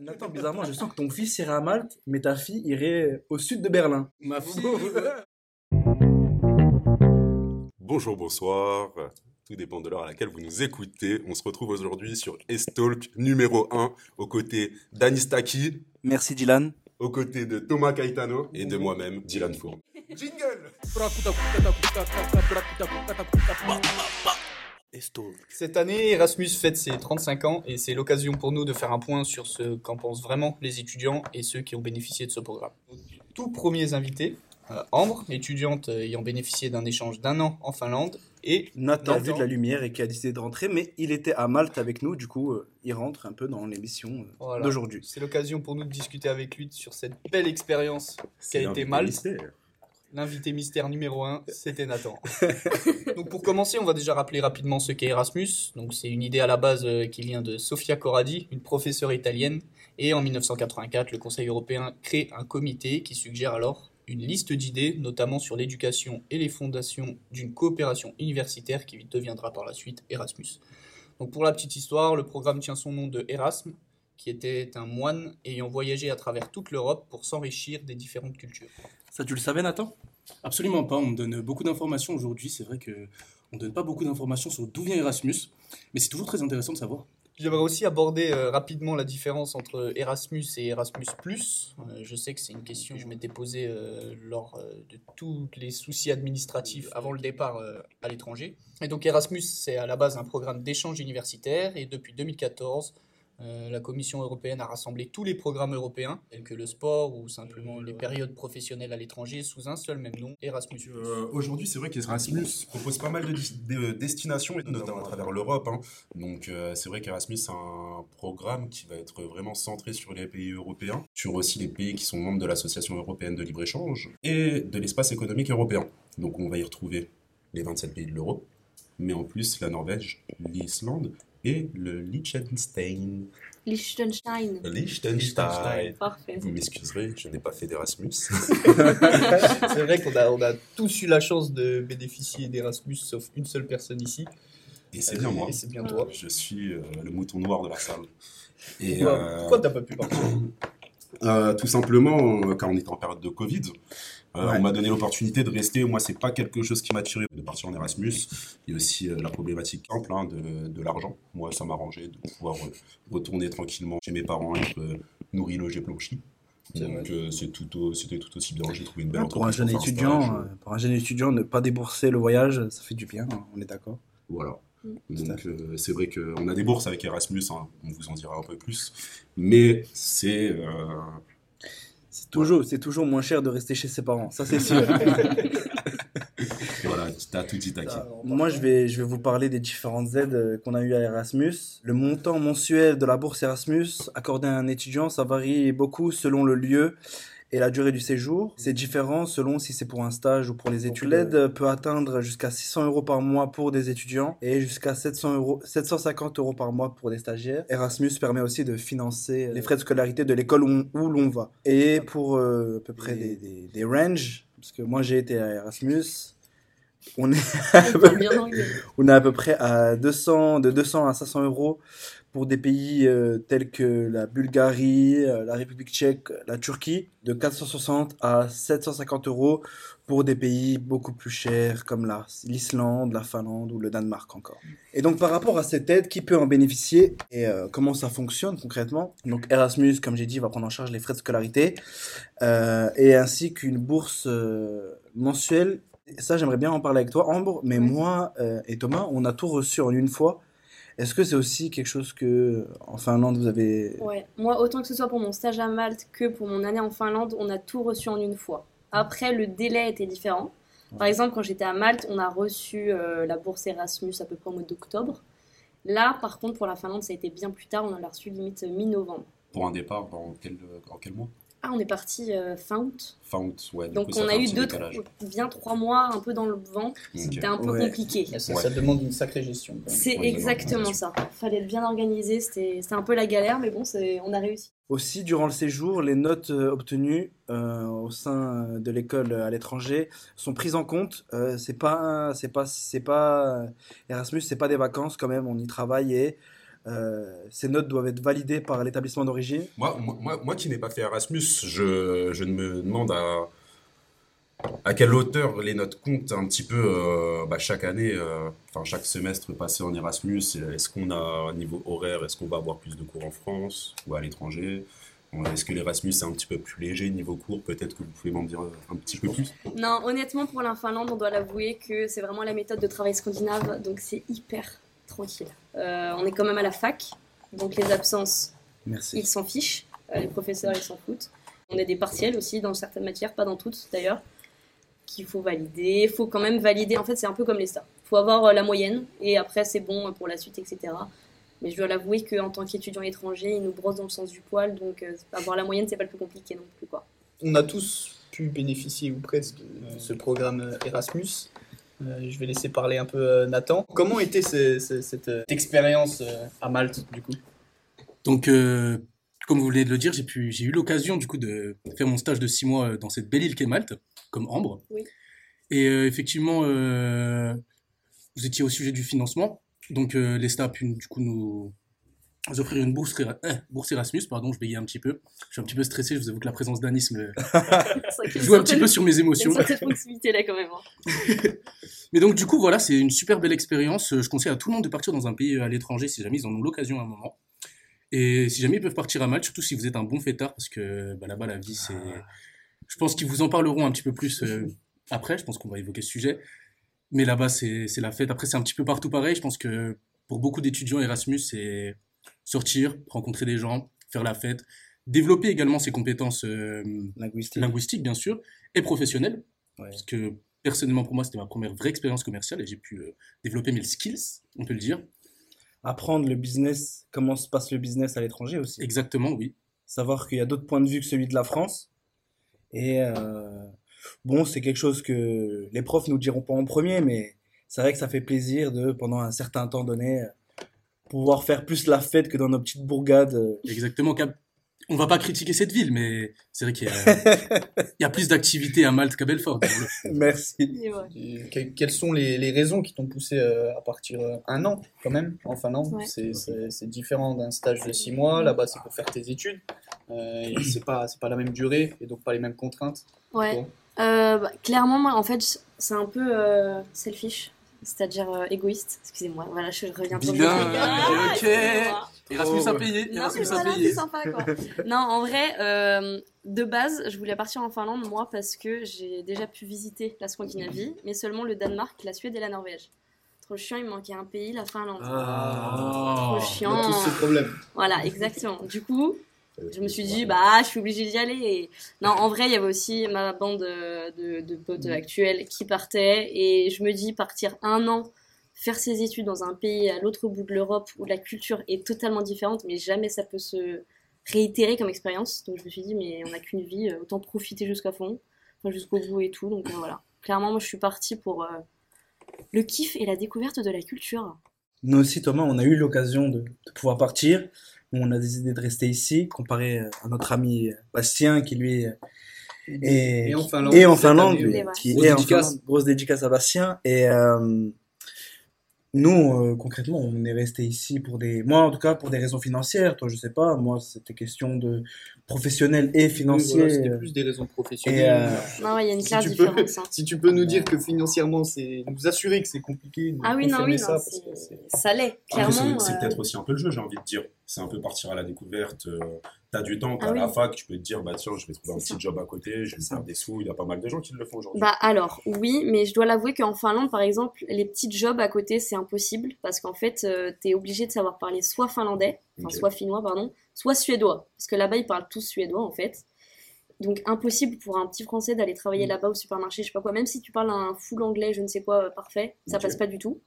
Nathan, bizarrement, je sens que ton fils irait à Malte, mais ta fille irait au sud de Berlin. Ma fille. Bonjour, bonsoir. Tout dépend de l'heure à laquelle vous nous écoutez. On se retrouve aujourd'hui sur Estalk numéro 1, aux côtés d'Anistaki, Merci Dylan. aux côtés de Thomas Caetano et de moi-même, Dylan Four. Jingle Cette année, Erasmus fête ses 35 ans et c'est l'occasion pour nous de faire un point sur ce qu'en pensent vraiment les étudiants et ceux qui ont bénéficié de ce programme. Tout premiers invités, euh, Ambre, étudiante ayant bénéficié d'un échange d'un an en Finlande, et Nathan a Nathan. vu de la lumière et qui a décidé de rentrer, mais il était à Malte avec nous, du coup, euh, il rentre un peu dans l'émission euh, Voilà. d'aujourd'hui. c'est l'occasion pour nous de discuter avec lui sur cette belle expérience qui a été Malte. L'invité mystère numéro 1, c'était Nathan. Donc pour commencer, on va déjà rappeler rapidement ce qu'est Erasmus. Donc c'est une idée à la base euh, qui vient de Sofia Corradi, une professeure italienne. Et en 1984, le Conseil européen crée un comité qui suggère alors une liste d'idées, notamment sur l'éducation et les fondations d'une coopération universitaire qui deviendra par la suite Erasmus. Donc pour la petite histoire, le programme tient son nom de Erasme, qui était un moine ayant voyagé à travers toute l'Europe pour s'enrichir des différentes cultures. Ça, tu le savais, Nathan? Absolument pas. On me donne beaucoup d'informations aujourd'hui. C'est vrai que on donne pas beaucoup d'informations sur d'où vient Erasmus, mais c'est toujours très intéressant de savoir. J'aimerais aussi aborder euh, rapidement la différence entre Erasmus et Erasmus+. Euh, je sais que c'est une question que je m'étais posée euh, lors de tous les soucis administratifs avant le départ à l'étranger. Et donc Erasmus, c'est à la base un programme d'échange universitaire et depuis 2014, euh, la Commission européenne a rassemblé tous les programmes européens, tels que le sport ou simplement les périodes professionnelles à l'étranger, sous un seul même nom, Erasmus+. Euh, Aujourd'hui, c'est vrai qu'Erasmus propose pas mal de, destinations, notamment à travers l'Europe. hein. Donc, euh, c'est vrai qu'Erasmus, c'est un programme qui va être vraiment centré sur les pays européens, sur aussi les pays qui sont membres de l'Association européenne de libre-échange et de l'espace économique européen. Donc, on va y retrouver les 27 pays de l'euro, mais en plus la Norvège, l'Islande et le Liechtenstein. Liechtenstein. Liechtenstein. Parfait. Vous m'excuserez, je n'ai pas fait d'Erasmus. C'est vrai qu'on a, on a tous eu la chance de bénéficier d'Erasmus, sauf une seule personne ici. Et c'est bien moi. Et c'est bien toi. Je suis euh, le mouton noir de la salle. Et Pourquoi, euh, pourquoi t'as pas pu partir? Euh, tout simplement, euh, car on était en période de Covid, euh, Ouais. on m'a donné l'opportunité de rester. Moi, c'est pas quelque chose qui m'a attiré de partir en Erasmus. Il y a aussi euh, la problématique simple hein, de, de l'argent. Moi, ça m'arrangeait de pouvoir euh, retourner tranquillement chez mes parents, être euh, nourri, logé, blanchi. Donc, euh, c'est tout, au- c'était tout aussi bien. J'ai trouvé une belle Pour un entreprise jeune étudiant, stage. pour un jeune étudiant, ne pas débourser le voyage, ça fait du bien, hein, on est d'accord. Voilà. Mm. Donc euh, c'est vrai qu'on a des bourses avec Erasmus, hein, on vous en dira un peu plus, mais c'est euh, C'est toujours, c'est toujours moins cher de rester chez ses parents, ça c'est sûr. voilà, t'as tout dit. Moi, je vais, je vais vous parler des différentes aides euh, qu'on a eues à Erasmus. Le montant mensuel de la bourse Erasmus accordé à un étudiant, ça varie beaucoup selon le lieu et la durée du séjour. C'est différent selon si c'est pour un stage ou pour les études. L'aide peut atteindre jusqu'à 600 euros par mois pour des étudiants et jusqu'à 700 euros, 750 euros par mois pour des stagiaires. Erasmus permet aussi de financer les frais de scolarité de l'école où, où l'on va. Et pour euh, à peu près des, des, des ranges, parce que moi j'ai été à Erasmus, on est anglais. on est à peu près à 200, de 200 à 500 euros pour des pays euh, tels que la Bulgarie, euh, la République tchèque, la Turquie, de 460 à 750 euros pour des pays beaucoup plus chers comme la- l'Islande, la Finlande ou le Danemark encore. Et donc par rapport à cette aide, qui peut en bénéficier et euh, comment ça fonctionne concrètement? Donc Erasmus, comme j'ai dit, va prendre en charge les frais de scolarité et ainsi qu'une bourse mensuelle. Et Ça, j'aimerais bien en parler avec toi, Ambre, mais moi et Thomas, on a tout reçu en une fois. Est-ce que c'est aussi quelque chose que en Finlande vous avez Ouais. Moi, autant que ce soit pour mon stage à Malte que pour mon année en Finlande, on a tout reçu en une fois. Après, le délai était différent. Par exemple, quand j'étais à Malte, on a reçu euh, la bourse Erasmus à peu près au mois d'octobre. Là, par contre, pour la Finlande, ça a été bien plus tard. On l'a reçu limite mi-novembre. Pour un départ, dans quel, en quel mois? Ah, on est parti euh, fin août. Fin août, ouais. du Donc coup, on a eu deux, trois- bien trois mois un peu dans le vent. Ok. C'était un peu Ouais. compliqué. Ça, Ouais. ça demande une sacrée gestion. C'est Ouais, exactement ça. Fallait être bien organisé. C'était c'était un peu la galère, mais bon, c'est- on a réussi. Aussi, durant le séjour, les notes euh, obtenues euh, au sein de l'école à l'étranger sont prises en compte. Euh, c'est pas, c'est pas, c'est pas Erasmus, c'est pas des vacances quand même. On y travaille et euh, ces notes doivent être validées par l'établissement d'origine. Moi, moi, moi, qui n'ai pas fait Erasmus, je, je me demande à, à quelle hauteur les notes comptent un petit peu euh, bah, chaque année, euh, enfin chaque semestre passé en Erasmus. Est-ce qu'on a un niveau horaire, est-ce qu'on va avoir plus de cours en France ou à l'étranger? Est-ce que l'Erasmus est un petit peu plus léger niveau cours? Peut-être que vous pouvez m'en dire un petit peu plus. Non, honnêtement, pour la Finlande, on doit l'avouer que c'est vraiment la méthode de travail scandinave, donc c'est hyper tranquille. Euh, on est quand même à la fac, donc les absences, ils s'en fichent. les professeurs, ils s'en foutent. On a des partiels aussi dans certaines matières, pas dans toutes d'ailleurs qu'il faut valider. Il faut quand même valider. En fait, c'est un peu comme les stars. Il faut avoir euh, la moyenne et après, c'est bon pour la suite, etc. Mais je dois l'avouer qu'en tant qu'étudiant étranger, ils nous brossent dans le sens du poil. Donc, euh, avoir la moyenne, c'est pas le plus compliqué non plus. Quoi. On a tous pu bénéficier ou presque de ce programme euh, Erasmus. Je vais laisser parler un peu Nathan. Comment était cette expérience à Malte, du coup? Donc, comme vous venez de le dire, j'ai, pu, j'ai eu l'occasion du coup de faire mon stage de six mois dans cette belle île qu'est Malte comme Ambre. Oui. Et euh, effectivement, euh, vous étiez au sujet du financement. Donc euh, l'ESTA a pu du coup nous offrir une bourse, bourse Erasmus, pardon, je bégayais un petit peu. Je suis un petit peu stressé, je vous avoue que la présence d'Anis me joue un petit peu sur mes émotions. Il proximité là quand même. Hein. Mais donc du coup, voilà, c'est une super belle expérience. Je conseille à tout le monde de partir dans un pays à l'étranger si jamais ils en ont l'occasion à un moment. Et si jamais ils peuvent partir à Malte, surtout si vous êtes un bon fêtard, parce que bah, là-bas, la vie, c'est... Ah. Je pense qu'ils vous en parleront un petit peu plus euh, après. Je pense qu'on va évoquer ce sujet. Mais là-bas, c'est la fête. Après, c'est un petit peu partout pareil. Je pense que pour beaucoup d'étudiants, Erasmus, c'est sortir, rencontrer des gens, faire la fête, développer également ses compétences euh, linguistiques. bien sûr, et professionnelles. Parce que personnellement, pour moi, c'était ma première vraie expérience commerciale et j'ai pu euh, développer mes skills, on peut le dire. Apprendre le business, comment se passe le business à l'étranger aussi. Exactement, oui. Savoir qu'il y a d'autres points de vue que celui de la France et euh, bon, c'est quelque chose que les profs nous diront pas en premier, mais c'est vrai que ça fait plaisir de, pendant un certain temps donné, pouvoir faire plus la fête que dans nos petites bourgades. Exactement, on va pas critiquer cette ville, mais c'est vrai qu'il y, a plus d'activités à Malte qu'à Belfort. Merci. quelles sont les, raisons qui t'ont poussé euh, à partir euh, un an quand même en Finlande? C'est différent d'un stage de six mois. Là-bas, c'est pour faire tes études. Euh, c'est pas c'est pas la même durée et donc pas les mêmes contraintes. Ouais. Bah, clairement, moi, en fait, c'est un peu selfish c'est-à-dire euh, égoïste. Excusez-moi, voilà, je reviens pour ah, ok. Erasmus a payé. Erasmus a payé. Sympa, quoi. non, en vrai, euh, de base, je voulais partir en Finlande, moi, parce que j'ai déjà pu visiter la Scandinavie, mais seulement le Danemark, la Suède et la Norvège. Trop chiant, il me manquait un pays, la Finlande. Ah, Trop chiant. On a tous ce problème. Voilà, exactement. Du coup, je me suis dit, bah, je suis obligée d'y aller. Non, en vrai, il y avait aussi ma bande de, de, potes mm. actuels qui partaient. Et je me dis, partir un an, faire ses études dans un pays à l'autre bout de l'Europe où la culture est totalement différente, mais jamais ça peut se réitérer comme expérience. Donc je me suis dit, mais on n'a qu'une vie, autant profiter jusqu'à fond, jusqu'au bout et tout. Donc euh, voilà. Clairement, moi, je suis partie pour euh, le kiff et la découverte de la culture. Nous aussi, Thomas, on a eu l'occasion de, de pouvoir partir on a décidé de rester ici, comparé à notre ami Bastien qui lui est et, en Finlande, et en Finlande qui est en Finlande, grosse dédicace à Bastien. Et euh, nous, euh, concrètement, on est resté ici pour des, moi en tout cas pour des raisons financières. Toi, je sais pas. Moi, c'était question de professionnel et financier. c'était plus des raisons professionnelles. Euh, non, il y a une claire si différence. Hein. Si tu peux nous dire que financièrement, c'est nous assurer que c'est compliqué. Ah oui, non, oui, ça, ça l'est clairement. c'est peut-être aussi un peu le jeu, j'ai envie de dire. C'est un peu partir à la découverte t'as du temps, t'as ah la fac, tu peux te dire, bah tiens, je vais trouver un petit job à côté, je vais faire des sous. Il y a pas mal de gens qui le font aujourd'hui. Bah alors, oui, mais je dois l'avouer qu'en Finlande, par exemple, les petits jobs à côté, c'est impossible parce qu'en fait, euh, t'es obligé de savoir parler soit finlandais, enfin, soit finnois, pardon, soit suédois. Parce que là-bas, ils parlent tous suédois, en fait. Donc, impossible pour un petit français d'aller travailler mm. là-bas au supermarché, je sais pas quoi. Même si tu parles un full anglais, je ne sais quoi, euh, parfait, ça passe pas du tout.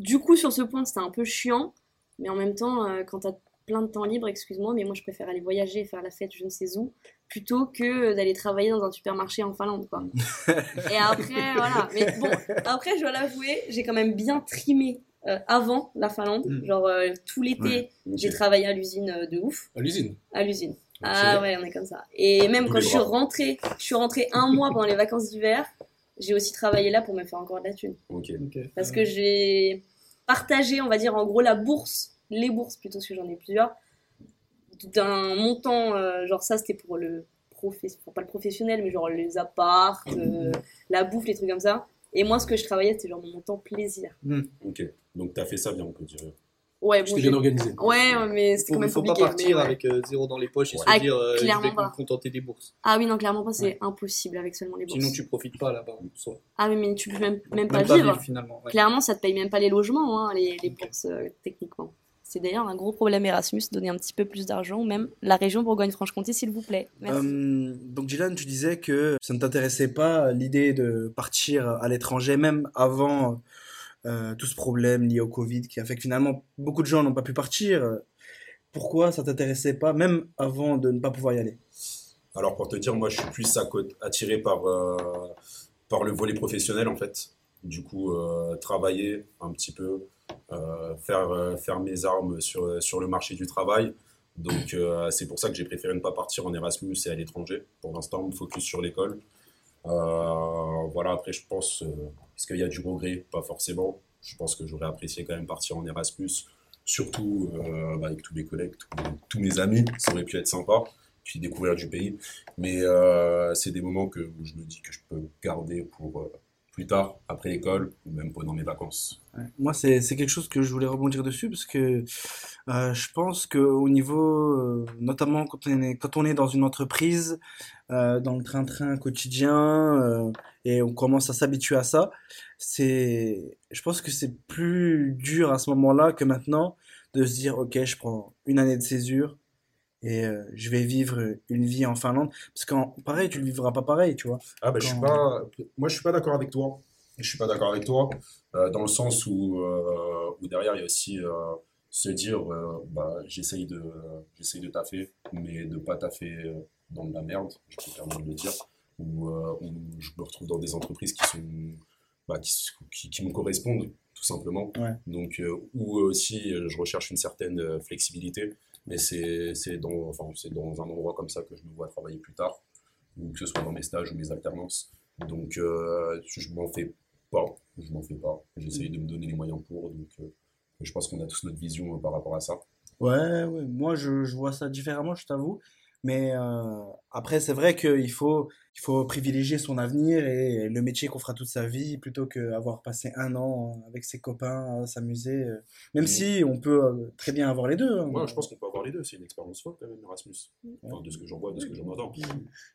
Du coup, sur ce point, c'était un peu chiant. Mais en même temps, euh, quand t'as plein de temps libre, excuse-moi, mais moi je préfère aller voyager et faire la fête je ne sais où, plutôt que d'aller travailler dans un supermarché en Finlande, quoi. et après, voilà. Mais bon, après, je dois l'avouer, j'ai quand même bien trimé euh, avant la Finlande. Mm. Genre, euh, tout l'été, j'ai travaillé à l'usine euh, de ouf. À l'usine? À l'usine. Ah ouais, on est comme ça. Et même quand je suis rentrée, je suis rentrée un mois pendant les vacances d'hiver, j'ai aussi travaillé là pour me faire encore de la thune. Parce que j'ai partagé, on va dire, en gros, la bourse les bourses plutôt, parce que j'en ai plusieurs, d'un montant, euh, genre ça c'était pour le professionnel, pas le professionnel, mais genre les apparts, euh, la bouffe, les trucs comme ça. Et moi, ce que je travaillais, c'était genre mon montant plaisir. Ok, donc t'as fait ça bien, on peut dire. Ouais, bon, bien organisé. ouais, ouais, mais c'était Faut, quand même faut pas partir mais avec euh, zéro dans les poches et se Ah, dire euh, je vais me contenter des bourses. Ah oui, non, clairement pas, c'est impossible avec seulement les bourses. Sinon tu profites pas là-bas. Ah oui, mais tu peux même, même pas Même pas vivre. vivre finalement. ouais. Clairement, ça te paye même pas les logements, hein, les, les bourses, euh, techniquement. C'est d'ailleurs un gros problème Erasmus, donner un petit peu plus d'argent, même la région Bourgogne-Franche-Comté, s'il vous plaît. Merci. Euh, donc Dylan, tu disais que ça ne t'intéressait pas l'idée de partir à l'étranger, même avant euh, tout ce problème lié au Covid, qui a fait que finalement beaucoup de gens n'ont pas pu partir. Pourquoi ça t'intéressait pas, même avant de ne pas pouvoir y aller? Alors pour te dire, moi je suis plus attiré par, euh, par le volet professionnel en fait. Du coup, euh, travailler un petit peu, euh, faire, euh, faire mes armes sur, sur le marché du travail. Donc euh, c'est pour ça que j'ai préféré ne pas partir en Erasmus et à l'étranger. Pour l'instant, on me focus sur l'école. Euh, voilà, après je pense, euh, est-ce qu'il y a du regret? Pas forcément. Je pense que j'aurais apprécié quand même partir en Erasmus, surtout euh, bah, avec tous mes collègues, tous, mes amis. Ça aurait pu être sympa puis découvrir du pays. Mais euh, c'est des moments que, où je me dis que je peux garder pour euh, plus tard, après l'école, ou même pendant mes vacances. Moi, c'est quelque chose que je voulais rebondir dessus parce que euh, je pense que au niveau, euh, notamment quand on est quand on est dans une entreprise, euh, dans le train-train quotidien et on commence à s'habituer à ça, c'est, je pense que c'est plus dur à ce moment-là que maintenant de se dire ok, je prends une année de césure et euh, je vais vivre une vie en Finlande parce qu'en pareil, tu le vivras pas pareil, tu vois. Ah bah, je suis pas, moi je suis pas d'accord avec toi. Je suis pas d'accord avec toi euh, dans le sens où, euh, où derrière il y a aussi euh, se dire euh, bah j'essaye de j'essaye de taffer mais de pas taffer euh, dans de la merde, je peux clairement le dire, où, euh, où je me retrouve dans des entreprises qui sont bah, qui, qui, qui me correspondent tout simplement. Ouais. Donc euh, où aussi euh, je recherche une certaine euh, flexibilité, mais c'est dans enfin dans un endroit comme ça que je me vois travailler plus tard, ou que ce soit dans mes stages ou mes alternances. Donc euh, je m'en fais pas, je m'en fais pas. J'essaye de me donner les moyens pour, donc euh, je pense qu'on a tous notre vision euh, par rapport à ça. Ouais, ouais, moi je, je vois ça différemment, je t'avoue. Mais euh, après, c'est vrai qu'il faut, il faut privilégier son avenir et le métier qu'on fera toute sa vie plutôt qu'avoir passé un an avec ses copains à s'amuser. euh. Même Mhm. si on peut euh, très bien avoir les deux. hein. Moi, je pense qu'on peut avoir les deux. C'est une expérience forte quand même, Erasmus. Enfin, de ce que j'en vois, de ce que j'en entends.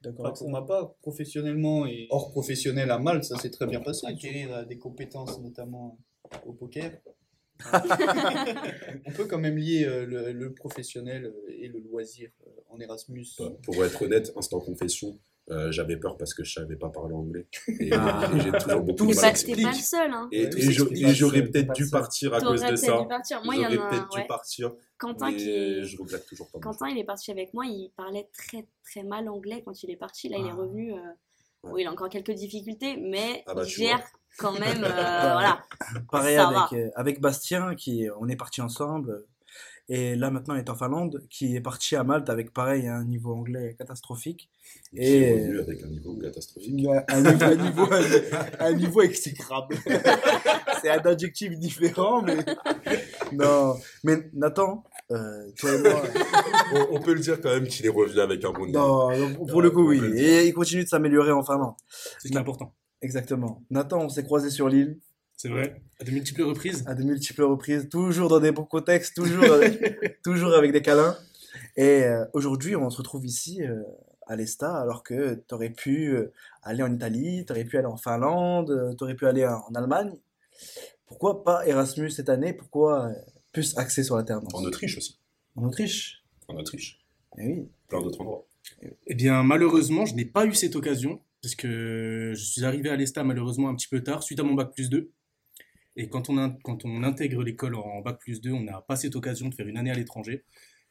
D'accord pour ma part, professionnellement et hors professionnel à Malte, ça s'est très bien passé. Acquérir des compétences, notamment au poker? On peut quand même lier le, le professionnel et le loisir en Erasmus. Pour être honnête, instant confession, euh, j'avais peur parce que je savais pas parler anglais. Et, Ah. et j'ai toujours beaucoup de pas, mal. t'es pas le seul, hein. Et, j'aurais peut-être dû partir à cause de ça. dû partir. Moi, il y en J'aurais a peut-être ouais. dû partir. Quentin mais qui est... je regrette toujours pas. Quentin, il est parti avec moi, il parlait très très mal anglais quand il est parti. Là, il est Ah. revenu. euh, Ouais. Oui, il a encore quelques difficultés, mais Ah bah, il gère quand même. euh, voilà. Pareil Ça avec, euh, avec Bastien, qui on est parti ensemble. Et là maintenant, il est en Finlande, qui est parti à Malte avec pareil un niveau anglais catastrophique. Et revenu avec un niveau catastrophique. Ouais, un niveau, un niveau, un niveau exécrable. C'est un adjectif différent, mais non. Mais Nathan, euh, toi et moi, on, on peut le dire quand même qu'il est revenu avec un bon niveau. non, pour le coup, oui. Le. Et il continue de s'améliorer en Finlande. C'est est important. Exactement. Nathan, on s'est croisés sur l'île C'est vrai. À de multiples reprises. à de multiples reprises, toujours dans des bons contextes, toujours avec, toujours avec des câlins. Et euh, aujourd'hui, on se retrouve ici euh, à l'ESTA, alors que tu aurais pu euh, aller en Italie, tu aurais pu aller en Finlande, tu aurais pu aller en, en Allemagne. Pourquoi pas Erasmus cette année? Pourquoi euh, plus axé sur l'alternance? En Autriche aussi. En Autriche? En Autriche. Eh oui. Plein d'autres endroits. Eh bien, malheureusement, je n'ai pas eu cette occasion, parce que je suis arrivé à l'ESTA malheureusement un petit peu tard, suite à mon bac plus 2. Et quand on, quand on intègre l'école en bac plus 2, on n'a pas cette occasion de faire une année à l'étranger.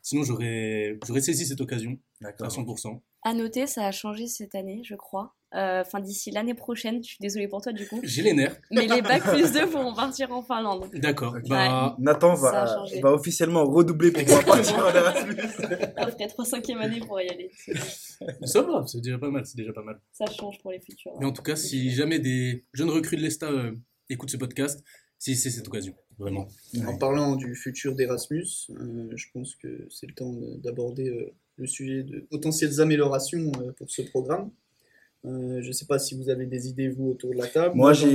Sinon, j'aurais j'aurais saisi cette occasion à D'accord. 100%. À noter, ça a changé cette année, je crois. Euh, Enfin, d'ici l'année prochaine, je suis désolée pour toi du coup. J'ai les nerfs. Mais les bacs plus 2 pourront partir en Finlande. D'accord. Bah, Nathan va, va officiellement redoubler pour pouvoir partir en Erasmus. Après 3 5 années pour y aller. ça va, c'est déjà pas mal, c'est déjà pas mal. Ça change pour les futurs. Mais en tout cas, si jamais des jeunes recrues de l'ESTA euh, écoutent ce podcast, saisissez cette occasion. Vraiment. En parlant du futur d'Erasmus, euh, je pense que c'est le temps d'aborder euh, le sujet de potentielles améliorations euh, pour ce programme. Euh, je ne sais pas si vous avez des idées, vous, autour de la table. Moi, j'ai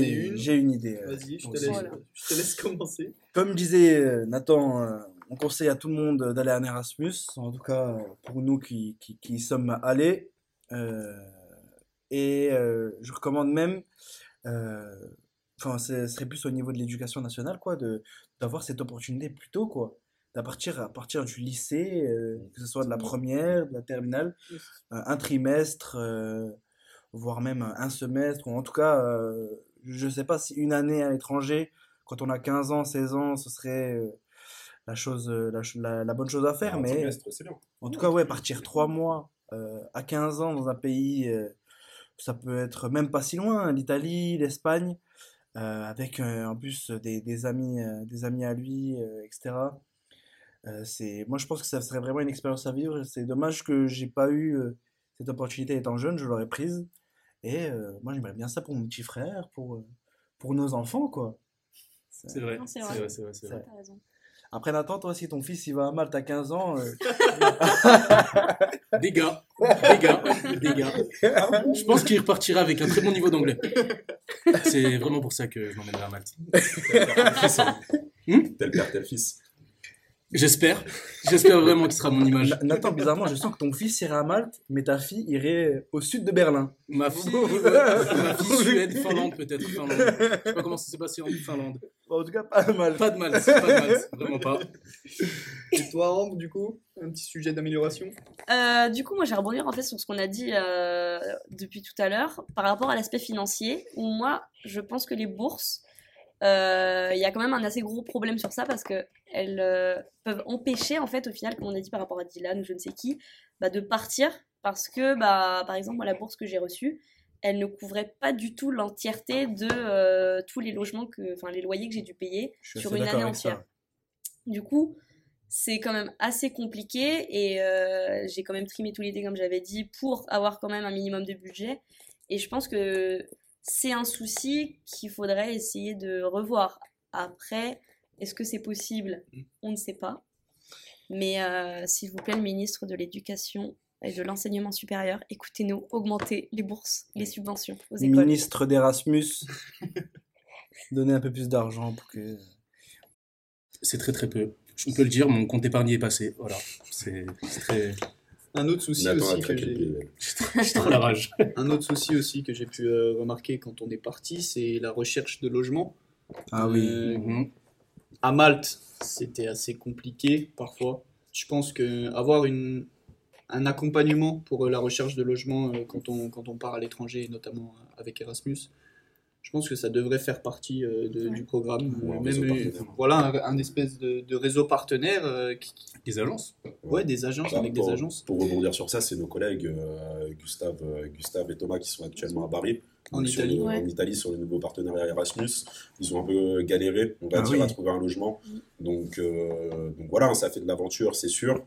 une. idée. Vas-y, je, te laisse- voilà. je te laisse commencer. Comme disait Nathan, euh, on conseille à tout le monde d'aller en Erasmus, en tout cas pour nous qui, qui, qui y sommes allés. Euh, et euh, je recommande même, euh, enfin, ce serait plus au niveau de l'éducation nationale, quoi, de d'avoir cette opportunité plus tôt, quoi. À partir, à partir du lycée, euh, que ce soit de la première, de la terminale, euh, un trimestre, euh, voire même un semestre, ou en tout cas, je sais pas si une année à l'étranger, quand on a 15 ans, 16 ans, ce serait la chose, la, ch- la, la bonne chose à faire, Un mais trimestre, c'est bien. en tout cas, ouais, partir trois mois à 15 ans dans un pays, ça peut être même pas si loin, hein, l'Italie, l'Espagne, avec euh, en plus des, des amis, euh, des amis à lui, euh, etc. Euh, c'est, moi, je pense que ça serait vraiment une expérience à vivre. C'est dommage que j'ai pas eu euh, cette opportunité étant jeune, je l'aurais prise. Et euh, moi, j'aimerais bien ça pour mon petit frère, pour, euh, pour nos enfants, quoi. C'est vrai. Non, c'est C'est vrai. vrai, c'est vrai, c'est vrai. Raison. Après, Nathan, toi, si ton fils il va à Malte à 15 ans, euh, des gars, des gars. Je pense qu'il repartira avec un très bon niveau d'anglais. C'est vraiment pour ça que je m'emmènerai à Malte. Fils, hein. Hmm Tel père, tel fils. J'espère. J'espère vraiment qu'il sera mon image. Na- Nathan, bizarrement, je sens que ton fils irait à Malte, mais ta fille irait au sud de Berlin. Ma fille, ma fille Suède, Finlande peut-être. Finlande. Je sais pas comment ça s'est passé en Finlande. Bon, en tout cas, pas de Malte. Pas de Malte, pas de Malte, vraiment pas. Et toi, Ambre, du coup, un petit sujet d'amélioration? Euh, du coup, moi, j'ai rebondir en fait sur ce qu'on a dit euh, depuis tout à l'heure par rapport à l'aspect financier. Où moi, je pense que les bourses, euh, il y a quand même un assez gros problème sur ça parce que elles euh, peuvent empêcher, en fait, au final, comme on a dit par rapport à Dylan ou je ne sais qui, bah, de partir parce que, bah, par exemple, moi, la bourse que j'ai reçue, elle ne couvrait pas du tout l'entièreté de euh, tous les logements que, enfin, les loyers que j'ai dû payer sur une année entière. Du coup, c'est quand même assez compliqué et euh, j'ai quand même trimé tout l'été, comme j'avais dit, pour avoir quand même un minimum de budget. Et je pense que c'est un souci qu'il faudrait essayer de revoir. Après, est-ce que c'est possible? On ne sait pas. Mais euh, s'il vous plaît, le ministre de l'Éducation et de l'Enseignement supérieur, écoutez-nous, augmentez les bourses, les subventions aux écoles. Ministre d'Erasmus, donner un peu plus d'argent pour que. C'est très très peu. Je peux le dire, mon compte épargne est passé. Voilà. C'est très. Un autre souci aussi que j'ai... billet. J'ai trop la rage. Un autre souci aussi que j'ai pu euh, remarquer quand on est parti, c'est la recherche de logement. Ah oui. Euh, Mhm. à Malte, c'était assez compliqué parfois. Je pense que avoir une, un accompagnement pour euh, la recherche de logement euh, quand on, quand on part à l'étranger, notamment avec Erasmus, je pense que ça devrait faire partie euh, de- Ouais. du programme. Ou un Euh, réseau même, euh, partenaire. voilà, un, un espèce de, de réseau partenaire, euh, qui- Les agences. ouais, des agences, Bah, avec pour, des agences. Pour rebondir sur ça, c'est nos collègues euh, Gustave, Gustave et Thomas qui sont actuellement à Bari. En Italie. le- Ouais. En Italie, sur le nouveau partenariat Erasmus. Ils ont un peu galéré, on va Ah dire, oui. à trouver un logement. Donc, euh, donc voilà, ça fait de l'aventure, c'est sûr.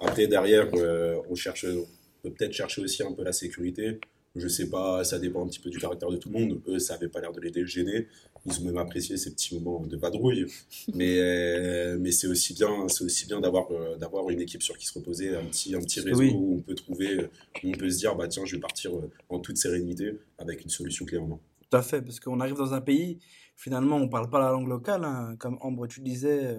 Après, derrière, euh, on cherche, on peut peut-être chercher aussi un peu la sécurité. Je sais pas, ça dépend un petit peu du caractère de tout le monde. Eux, ça avait pas l'air de les gêner. Ils ont même apprécié ces petits moments de vadrouille. Mais, euh, mais c'est aussi bien, c'est aussi bien d'avoir, euh, d'avoir une équipe sur qui se reposer, un petit, un petit réseau Oui. où on peut trouver, où on peut se dire, bah tiens, je vais partir euh, en toute sérénité avec une solution clé en main. Tout à fait, parce qu'on arrive dans un pays, finalement, on parle pas la langue locale. hein. Comme Ambre, tu disais,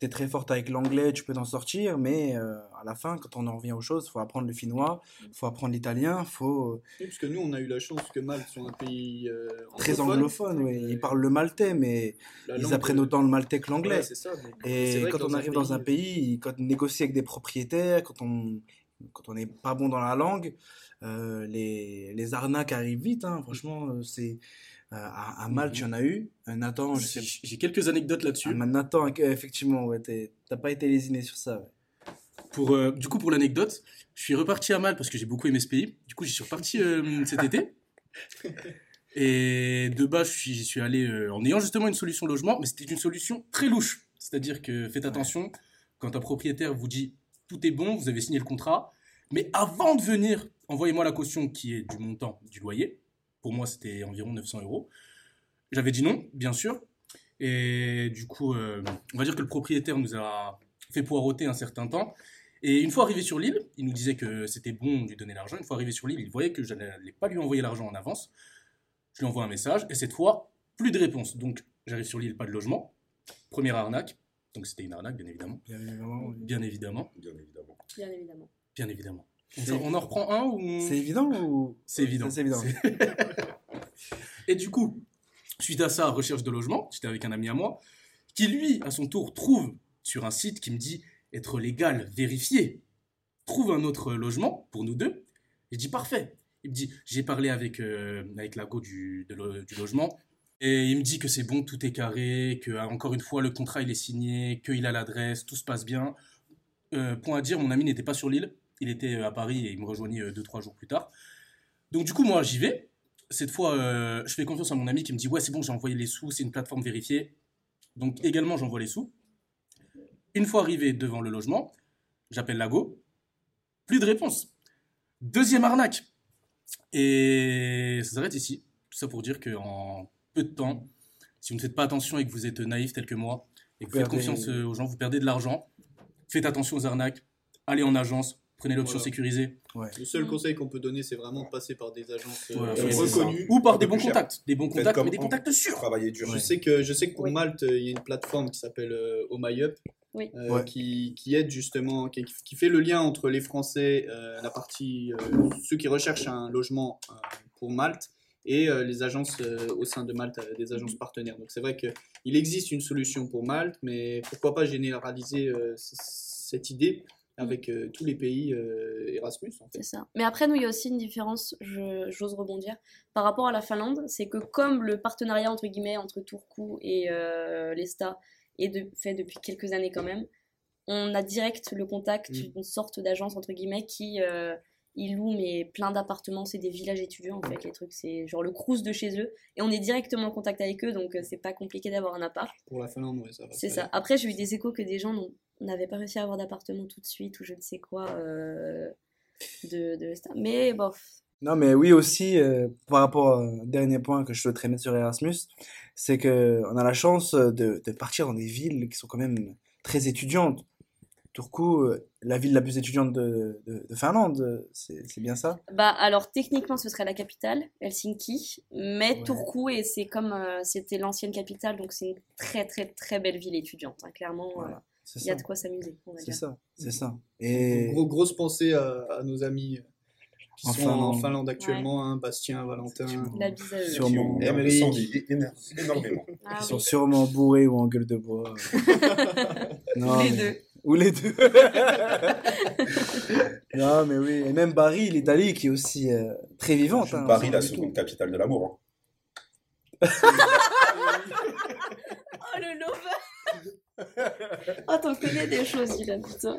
tu es très forte avec l'anglais, tu peux t'en sortir, mais euh, à la fin, quand on en revient aux choses, il faut apprendre le finnois, il faut apprendre l'italien, faut. Oui, parce que nous, on a eu la chance que Malte soit un pays euh, Très anglophone. oui. Euh, Ils parlent le maltais, mais ils apprennent euh, autant le maltais que l'anglais. ouais, Et quand on arrive dans un pays, quand on négocie avec des propriétaires, quand on quand on n'est pas bon dans la langue, euh, les, les arnaques arrivent vite. hein. Franchement, euh, c'est euh, à, à Malte, il y en a eu. Nathan, J'ai quelques anecdotes là-dessus. Ah, Nathan, euh, effectivement, ouais, t'as pas été lésiné sur ça. ouais. Pour, euh, du coup, pour l'anecdote, je suis reparti à Malte parce que j'ai beaucoup aimé ce pays. Du coup, j'y suis reparti euh, cet été. Et de base, je suis- j'y suis allé euh, en ayant justement une solution logement, mais c'était une solution très louche. C'est-à-dire que faites attention, quand un propriétaire vous dit tout est bon, vous avez signé le contrat, mais avant de venir, envoyez-moi la caution qui est du montant du loyer. Pour moi, c'était environ 900 euros. J'avais dit non, bien sûr. Et du coup, euh, on va dire que le propriétaire nous a fait poireauter un certain temps. Et une fois arrivé sur l'île, il nous disait que c'était bon de lui donner l'argent. Une fois arrivé sur l'île, il voyait que je n'allais pas lui envoyer l'argent en avance. Je lui envoie un message et cette fois, plus de réponse. Donc, j'arrive sur l'île, pas de logement. Première arnaque. Donc, c'était une arnaque, bien évidemment. Bien évidemment. oui. Bien évidemment. Bien évidemment. Bien évidemment. Bien évidemment. On, en reprend un ou C'est évident ou C'est évident. C'est évident. Et du coup, suite à ça, recherche de logement, j'étais avec un ami à moi, qui lui, à son tour, trouve sur un site qui me dit être légal, vérifié, trouve un autre logement pour nous deux. Je dis parfait. Il me dit, j'ai parlé avec, euh, avec l'ago du, lo- du logement, et il me dit que c'est bon, tout est carré, que encore une fois, le contrat il est signé, qu'il a l'adresse, tout se passe bien. Euh, point à dire, mon ami n'était pas sur l'île, il était euh, à Paris et il me rejoignait euh, deux, trois jours plus tard. Donc du coup, moi, j'y vais. Cette fois, euh, je fais confiance à mon ami qui me dit Ouais, c'est bon, j'ai envoyé les sous, c'est une plateforme vérifiée. Donc également, j'envoie les sous. Une fois arrivé devant le logement, j'appelle Lago. Plus de réponse. Deuxième arnaque. Et ça s'arrête ici. Tout ça pour dire qu'en peu de temps, si vous ne faites pas attention et que vous êtes naïf tel que moi, et que vous faites Perdez- confiance aux gens, vous perdez de l'argent. Faites attention aux arnaques. Allez en agence. Prenez l'option Voilà. sécurisée. Le seul conseil qu'on peut donner, c'est vraiment de passer par des agences euh, Voilà, reconnues. Ou par des bons contacts. Des bons contacts, comme mais des contacts sûrs. Travailler dur. Je sais que je sais que pour Oui. Malte, il y a une plateforme qui s'appelle euh, Oh My Up, Oui. euh, Ouais. qui, qui aide justement, qui, qui fait le lien entre les Français, euh, la partie euh, ceux qui recherchent un logement euh, pour Malte et euh, les agences euh, au sein de Malte, euh, des agences partenaires. Donc c'est vrai que il existe une solution pour Malte, mais pourquoi pas généraliser euh, cette idée avec euh, tous les pays euh, Erasmus en fait. C'est ça. Mais après, nous, il y a aussi une différence, je- j'ose rebondir, par rapport à la Finlande, c'est que comme le partenariat, entre guillemets, entre Turku et euh, l'ESTA est de, fait depuis quelques années quand même, on a direct le contact Mm. d'une sorte d'agence, entre guillemets, qui ils louent mais plein d'appartements, c'est des villages étudiants en fait, les trucs, c'est genre le crous de chez eux, et on est directement en contact avec eux, donc euh, c'est pas compliqué d'avoir un appart. Pour la Finlande, ouais, ça va. C'est ça. Après, j'ai eu des échos que des gens n'avaient pas réussi à avoir d'appartement tout de suite ou je ne sais quoi euh, de. Mais bof. Non, mais oui aussi, euh, par rapport au dernier point que je souhaiterais mettre sur Erasmus, c'est que on a la chance de, de partir dans des villes qui sont quand même très étudiantes. Turku, euh, la ville la plus étudiante de, de, de Finlande, c'est bien ça? Bah alors techniquement ce serait la capitale, Helsinki, mais Ouais. Turku et c'est comme euh, c'était l'ancienne capitale donc c'est une très très très belle ville étudiante. hein. Clairement, euh, il y a de quoi s'amuser. c'est ça, c'est ça. Et Gros, grosse pensée à, à nos amis qui En sont en Finlande. Finlande actuellement, hein, Bastien, Valentin. La bise à eux. Sûrement. Énormément. Ah ils oui. sont sûrement bourrés ou en gueule de bois. Non, les mais- deux. Ou les deux. non, mais oui. Et même Bari, l'Italie, qui est aussi euh, très vivante. hein, Paris, la seconde capitale de l'amour. hein. Oh le lover Oh t'en connais des choses, Dylan, putain.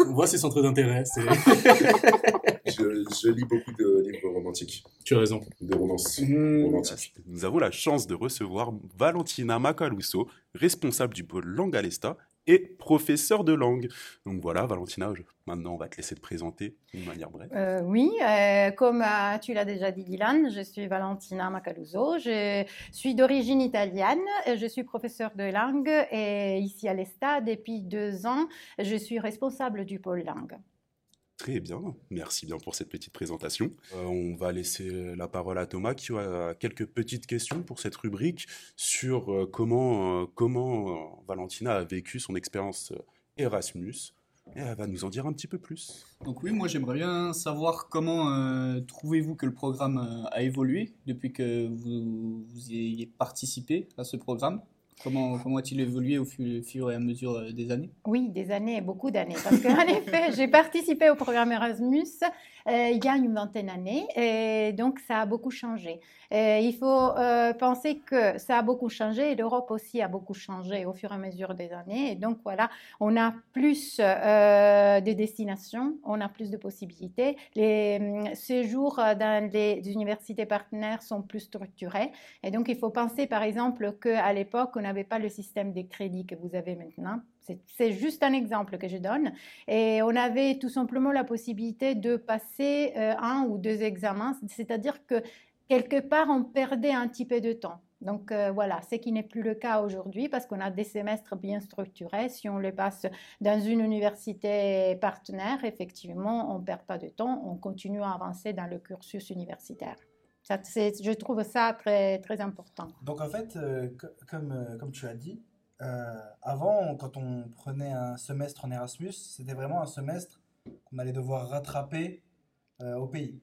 On voit ses centres d'intérêt. c'est- Je, je lis beaucoup de livres romantiques, Tu as raison. de romances Mmh. romantiques. Nous avons la chance de recevoir Valentina Macaluso, responsable du pôle langue à l'ESTA et professeur de langue. Donc voilà, Valentina, maintenant on va te laisser te présenter d'une manière brève. Euh, oui, euh, comme euh, tu l'as déjà dit, Dylan, je suis Valentina Macaluso. Je suis d'origine italienne. Je suis professeure de langue et ici à l'ESTA depuis deux ans, je suis responsable du pôle langue. Très bien, merci bien pour cette petite présentation. Euh, on va laisser la parole à Thomas qui a quelques petites questions pour cette rubrique sur euh, comment, euh, comment Valentina a vécu son expérience Erasmus. Et elle va nous en dire un petit peu plus. Donc oui, moi j'aimerais bien savoir comment trouvez-vous que le programme a évolué depuis que vous, vous ayez participé à ce programme? Comment, a-t-il évolué au fu- fur et à mesure euh, des années? Oui, des années, beaucoup d'années. Parce qu'en effet, j'ai participé au programme Erasmus euh, il y a une vingtaine d'années et donc ça a beaucoup changé. Il faut euh, penser que ça a beaucoup changé et l'Europe aussi a beaucoup changé au fur et à mesure des années. Et donc voilà, on a plus de destinations, on a plus de possibilités. Les hum, séjours dans les universités partenaires sont plus structurés. Et donc il faut penser par exemple qu'à l'époque, on n'avait pas le système des crédits que vous avez maintenant. C'est juste un exemple que je donne. Et on avait tout simplement la possibilité de passer euh, un ou deux examens, c'est-à-dire que quelque part, on perdait un petit peu de temps. Donc euh, voilà, ce qui n'est plus le cas aujourd'hui parce qu'on a des semestres bien structurés. Si on les passe dans une université partenaire, effectivement, on ne perd pas de temps, on continue à avancer dans le cursus universitaire. Ça, je trouve ça très, très important. Donc en fait, euh, comme, euh, comme tu as dit, avant, quand on prenait un semestre en Erasmus, c'était vraiment un semestre qu'on allait devoir rattraper au pays.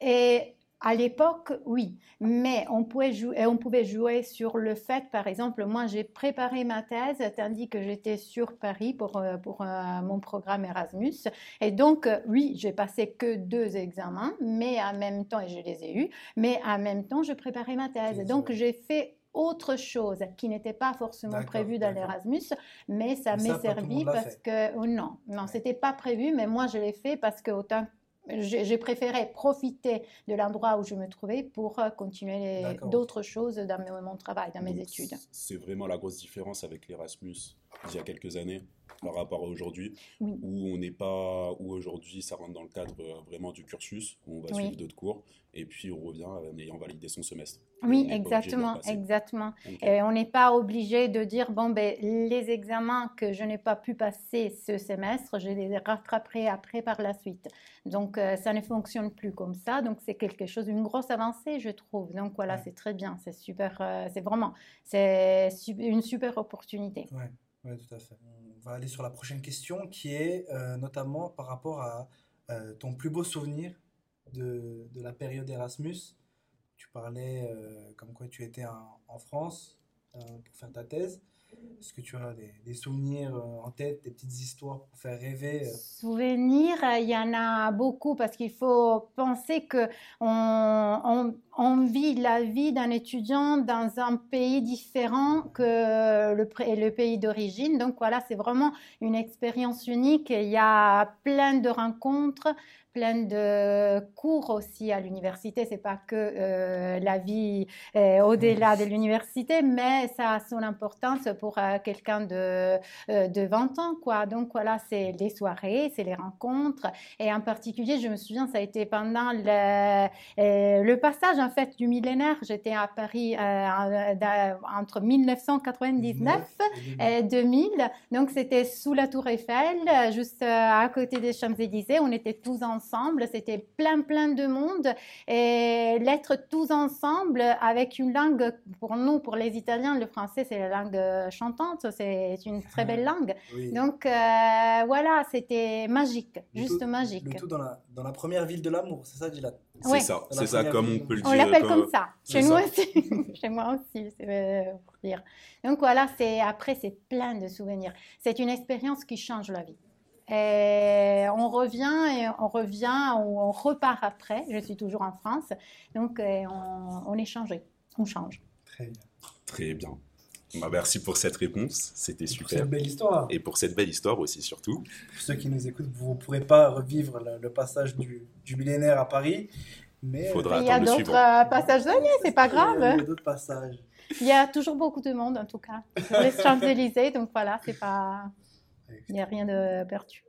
Et à l'époque, oui, mais on pouvait, jouer, on pouvait jouer sur le fait, par exemple, moi j'ai préparé ma thèse tandis que j'étais sur Paris pour, euh, pour euh, mon programme Erasmus. Et donc, euh, oui, j'ai passé que deux examens, mais en même temps, et je les ai eus, mais en même temps, je préparais ma thèse. Donc, j'ai fait autre chose qui n'était pas forcément prévu dans l'Erasmus, mais ça m'est servi parce que oh non, non, c'était pas prévu, mais moi je l'ai fait parce que autant j'ai préféré profiter de l'endroit où je me trouvais pour euh, continuer d'autres choses dans mon travail, dans mes études. C'est vraiment la grosse différence avec l'Erasmus? Il y a quelques années par rapport à aujourd'hui, où on n'est pas, où aujourd'hui ça rentre dans le cadre euh, vraiment du cursus, où on va suivre d'autres cours, et puis on revient en ayant validé son semestre. Oui, exactement, exactement. Et on n'est pas obligé de dire, bon, ben, les examens que je n'ai pas pu passer ce semestre, je les rattraperai après par la suite. Donc, euh, ça ne fonctionne plus comme ça. Donc, c'est quelque chose, une grosse avancée, je trouve. Donc, voilà, c'est très bien. C'est super, euh, c'est vraiment, c'est une super opportunité. Oui, tout à fait. On va aller sur la prochaine question qui est euh, notamment par rapport à ton plus beau souvenir de, la période Erasmus tu parlais euh, comme quoi tu étais en, France euh, pour faire ta thèse. Est-ce que tu as des, souvenirs euh, en tête, des petites histoires pour faire rêver Souvenirs, il y en a beaucoup parce qu'il faut penser que on, on, vit la vie d'un étudiant dans un pays différent que le, le pays d'origine. Donc voilà, c'est vraiment une expérience unique. Il y a plein de rencontres, plein de cours aussi à l'université. C'est pas que euh, la vie au-delà de l'université, mais ça a son importance pour euh, quelqu'un de, euh, de 20 ans, quoi. Donc voilà, c'est les soirées, c'est les rencontres. Et en particulier, je me souviens, ça a été pendant le, le passage, en fait, du millénaire. J'étais à Paris entre 1999 et 2000. Donc c'était sous la Tour Eiffel, juste à côté des Champs-Élysées. On était tous ensemble ensemble, c'était plein plein de monde et l'être tous ensemble avec une langue pour nous, pour les Italiens, le français c'est la langue chantante, c'est une très belle langue. Donc euh, voilà, c'était magique, juste magique. Le tout dans la, dans la première ville de l'amour, c'est ça, Dylan C'est ça, c'est ça, comme on peut le dire. On l'appelle comme ça. Chez nous aussi, chez moi aussi, c'est euh, pour dire. Donc voilà, c'est après c'est plein de souvenirs. C'est une expérience qui change la vie. Et on revient et on revient ou on repart après. Je suis toujours en France, donc euh, on, on est changé, on change. Très bien. Très bien. Bah, merci pour cette réponse, c'était super. Pour cette belle histoire. Et pour cette belle histoire aussi, surtout. Pour ceux qui nous écoutent, vous ne pourrez pas revivre le, passage du, du, millénaire à Paris. Mais Faudra il y a d'autres euh, passages d'année, c'est pas grave. Il y a d'autres passages. Il y a toujours beaucoup de monde, en tout cas, sur les Champs-Élysées, donc voilà, c'est pas. Il n'y a rien de perdu.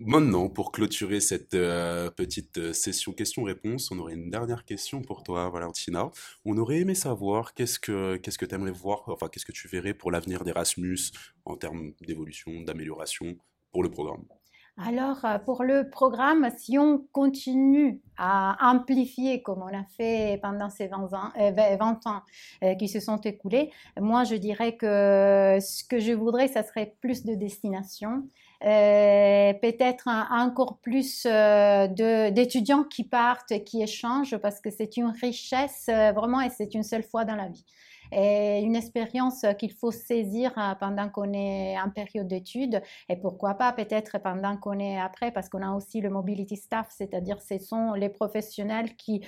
Maintenant, pour clôturer cette euh, petite euh, session questions-réponses, on aurait une dernière question pour toi, Valentina. On aurait aimé savoir qu'est-ce que qu'est-ce que tu aimerais voir, enfin qu'est-ce que tu verrais pour l'avenir d'Erasmus en termes d'évolution, d'amélioration pour le programme? Alors, euh, pour le programme, si on continue à amplifier comme on a fait pendant ces 20 ans, 20 ans qui se sont écoulés, moi je dirais que ce que je voudrais, ça serait plus de destination, euh, peut-être encore plus euh, d'étudiants qui partent, qui échangent, parce que c'est une richesse euh, vraiment et c'est une seule fois dans la vie. Et une expérience qu'il faut saisir pendant qu'on est en période d'études et pourquoi pas peut-être pendant qu'on est après parce qu'on a aussi le mobility staff, c'est-à-dire ce sont les professionnels qui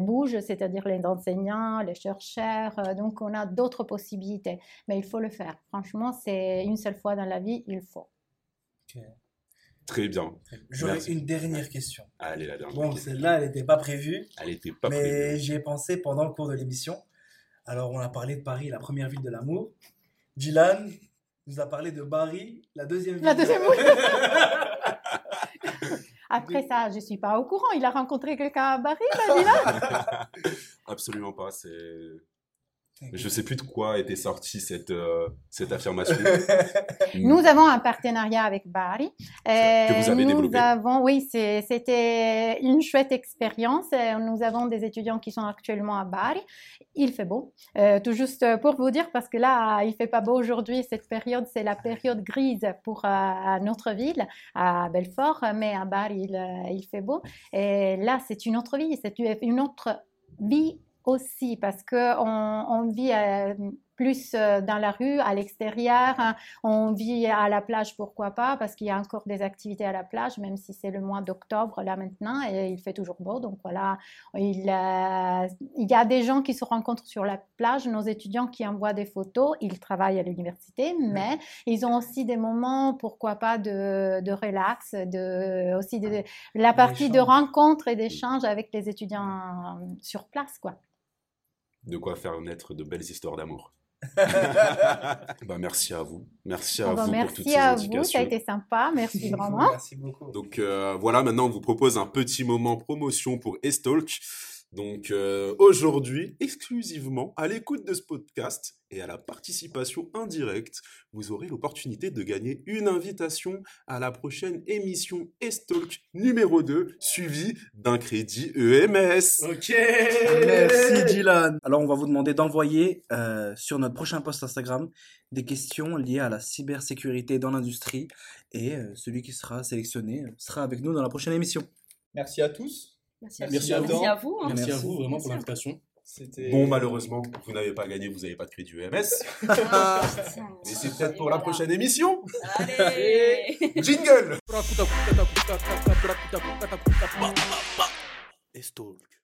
bougent, c'est-à-dire les enseignants, les chercheurs, donc on a d'autres possibilités, mais il faut le faire. Franchement, c'est une seule fois dans la vie, il faut. Très bien. J'aurais une dernière question. Allez, la dernière. Bon, celle-là, elle n'était pas prévue. Elle n'était pas mais prévue. Mais j'y ai pensé pendant le cours de l'émission. Alors, on a parlé de Paris, la première ville de l'amour. Dylan nous a parlé de Paris, la deuxième ville. La deuxième ville. Après ça, je suis pas au courant. Il a rencontré quelqu'un à Paris, là, Absolument pas. C'est je sais plus de quoi était sortie cette, euh, cette affirmation. nous avons un partenariat avec Bari. que vous avez nous développé. Avons, oui, c'était une chouette expérience. Euh, Nous avons des étudiants qui sont actuellement à Bari. Il fait beau. Euh, tout juste pour vous dire, parce que là, il fait pas beau aujourd'hui. Cette période, c'est la période grise pour euh, notre ville, à Belfort, mais à Bari, il, euh, il fait beau. Et là, c'est une autre vie. C'est une autre vie aussi parce que on, on vit euh, plus euh, dans la rue, à l'extérieur, hein. on vit à la plage, pourquoi pas, parce qu'il y a encore des activités à la plage, même si c'est le mois d'octobre là maintenant, et il fait toujours beau. Donc voilà, il, euh, il y a des gens qui se rencontrent sur la plage, nos étudiants qui envoient des photos, ils travaillent à l'université, mais ils ont aussi des moments, pourquoi pas, de, de relax, de, aussi de, la partie de rencontre et d'échange avec les étudiants sur place, quoi. De quoi faire naître de belles histoires d'amour. bah, merci à vous. Merci à Bon, bah, vous pour merci toutes ces à vous, ça a été sympa, merci vraiment. Merci beaucoup. Donc euh, voilà, maintenant on vous propose un petit moment promotion pour Estalk. Donc euh, aujourd'hui, exclusivement à l'écoute de ce podcast et à la participation indirecte, vous aurez l'opportunité de gagner une invitation à la prochaine émission Estalk numéro 2, suivie d'un crédit EMS. Ok. Merci Dylan. Alors on va vous demander d'envoyer euh, sur notre prochain post Instagram des questions liées à la cybersécurité dans l'industrie et euh, celui qui sera sélectionné sera avec nous dans la prochaine émission. Merci à tous. Merci à vous. Merci à Merci toi. à vous. hein. Merci, à vous vraiment pour l'invitation. Bon, malheureusement, vous n'avez pas gagné, vous n'avez pas de crédit EMS. Ah. Mais c'est peut-être pour la prochaine émission. Allez Jingle Estalk.